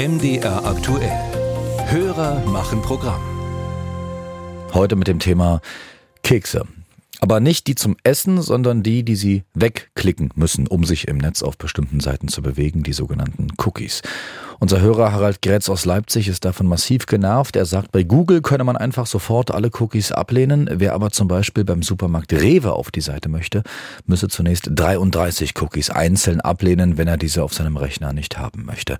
MDR aktuell. Hörer machen Programm. Heute mit dem Thema Kekse. Aber nicht die zum Essen, sondern die, die Sie wegklicken müssen, um sich im Netz auf bestimmten Seiten zu bewegen, die sogenannten Cookies. Unser Hörer Harald Grätz aus Leipzig ist davon massiv genervt. Er sagt, bei Google könne man einfach sofort alle Cookies ablehnen. Wer aber zum Beispiel beim Supermarkt Rewe auf die Seite möchte, müsse zunächst 33 Cookies einzeln ablehnen, wenn er diese auf seinem Rechner nicht haben möchte.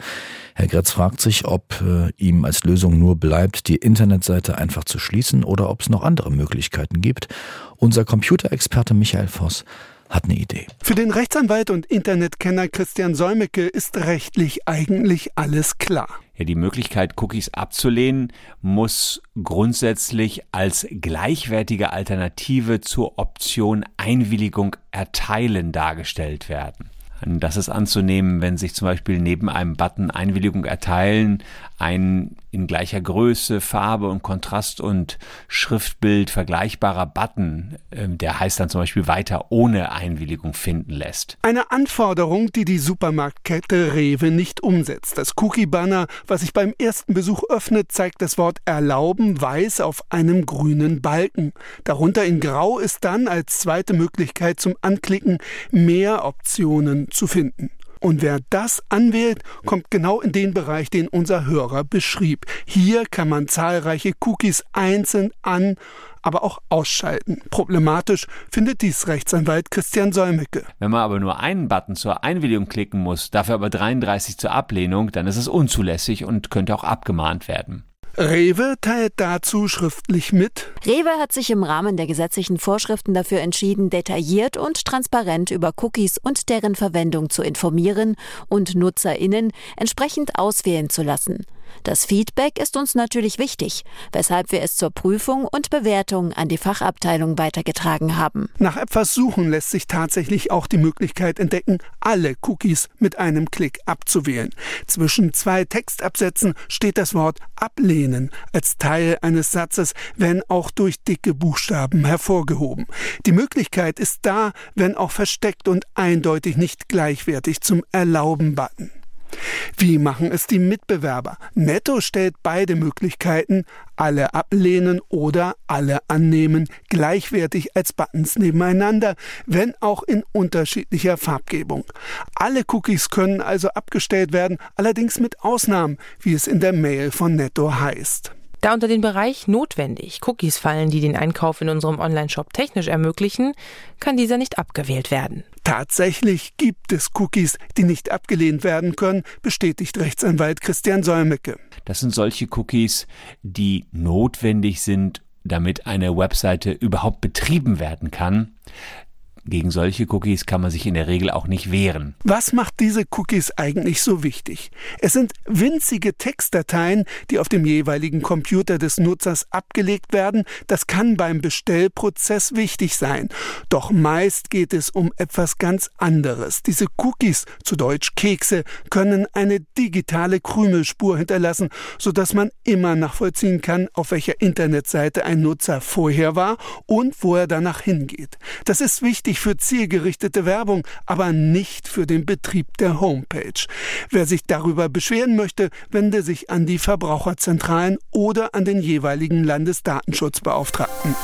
Herr Grätz fragt sich, ob äh, ihm als Lösung nur bleibt, die Internetseite einfach zu schließen oder ob es noch andere Möglichkeiten gibt. Unser Computerexperte Michael Voss hat eine Idee. Für den Rechtsanwalt und Internetkenner Christian Säumecke ist rechtlich eigentlich alles klar. Ja, die Möglichkeit, Cookies abzulehnen, muss grundsätzlich als gleichwertige Alternative zur Option Einwilligung erteilen dargestellt werden. Das ist anzunehmen, wenn sich zum Beispiel neben einem Button Einwilligung erteilen ein in gleicher Größe, Farbe und Kontrast und Schriftbild vergleichbarer Button, ähm, der heißt dann zum Beispiel weiter ohne Einwilligung finden lässt. Eine Anforderung, die die Supermarktkette Rewe nicht umsetzt. Das Cookie-Banner, was sich beim ersten Besuch öffnet, zeigt das Wort erlauben weiß auf einem grünen Balken. Darunter in grau ist dann als zweite Möglichkeit zum Anklicken mehr Optionen zu finden. Und wer das anwählt, kommt genau in den Bereich, den unser Hörer beschrieb. Hier kann man zahlreiche Cookies einzeln an, aber auch ausschalten. Problematisch findet dies Rechtsanwalt Christian Säumecke. Wenn man aber nur einen Button zur Einwilligung klicken muss, dafür aber 33 zur Ablehnung, dann ist es unzulässig und könnte auch abgemahnt werden. Rewe teilt dazu schriftlich mit. Rewe hat sich im Rahmen der gesetzlichen Vorschriften dafür entschieden, detailliert und transparent über Cookies und deren Verwendung zu informieren und Nutzerinnen entsprechend auswählen zu lassen. Das Feedback ist uns natürlich wichtig, weshalb wir es zur Prüfung und Bewertung an die Fachabteilung weitergetragen haben. Nach etwas Suchen lässt sich tatsächlich auch die Möglichkeit entdecken, alle Cookies mit einem Klick abzuwählen. Zwischen zwei Textabsätzen steht das Wort ablehnen als Teil eines Satzes, wenn auch durch dicke Buchstaben hervorgehoben. Die Möglichkeit ist da, wenn auch versteckt und eindeutig nicht gleichwertig zum Erlauben-Button. Wie machen es die Mitbewerber? Netto stellt beide Möglichkeiten, alle ablehnen oder alle annehmen, gleichwertig als Buttons nebeneinander, wenn auch in unterschiedlicher Farbgebung. Alle Cookies können also abgestellt werden, allerdings mit Ausnahmen, wie es in der Mail von Netto heißt. Da unter den Bereich notwendig Cookies fallen, die den Einkauf in unserem Onlineshop technisch ermöglichen, kann dieser nicht abgewählt werden. Tatsächlich gibt es Cookies, die nicht abgelehnt werden können, bestätigt Rechtsanwalt Christian Säumecke. Das sind solche Cookies, die notwendig sind, damit eine Webseite überhaupt betrieben werden kann. Gegen solche Cookies kann man sich in der Regel auch nicht wehren. Was macht diese Cookies eigentlich so wichtig? Es sind winzige Textdateien, die auf dem jeweiligen Computer des Nutzers abgelegt werden. Das kann beim Bestellprozess wichtig sein. Doch meist geht es um etwas ganz anderes. Diese Cookies, zu Deutsch Kekse, können eine digitale Krümelspur hinterlassen, sodass man immer nachvollziehen kann, auf welcher Internetseite ein Nutzer vorher war und wo er danach hingeht. Das ist wichtig wichtig für zielgerichtete Werbung, aber nicht für den Betrieb der Homepage. Wer sich darüber beschweren möchte, wende sich an die Verbraucherzentralen oder an den jeweiligen Landesdatenschutzbeauftragten.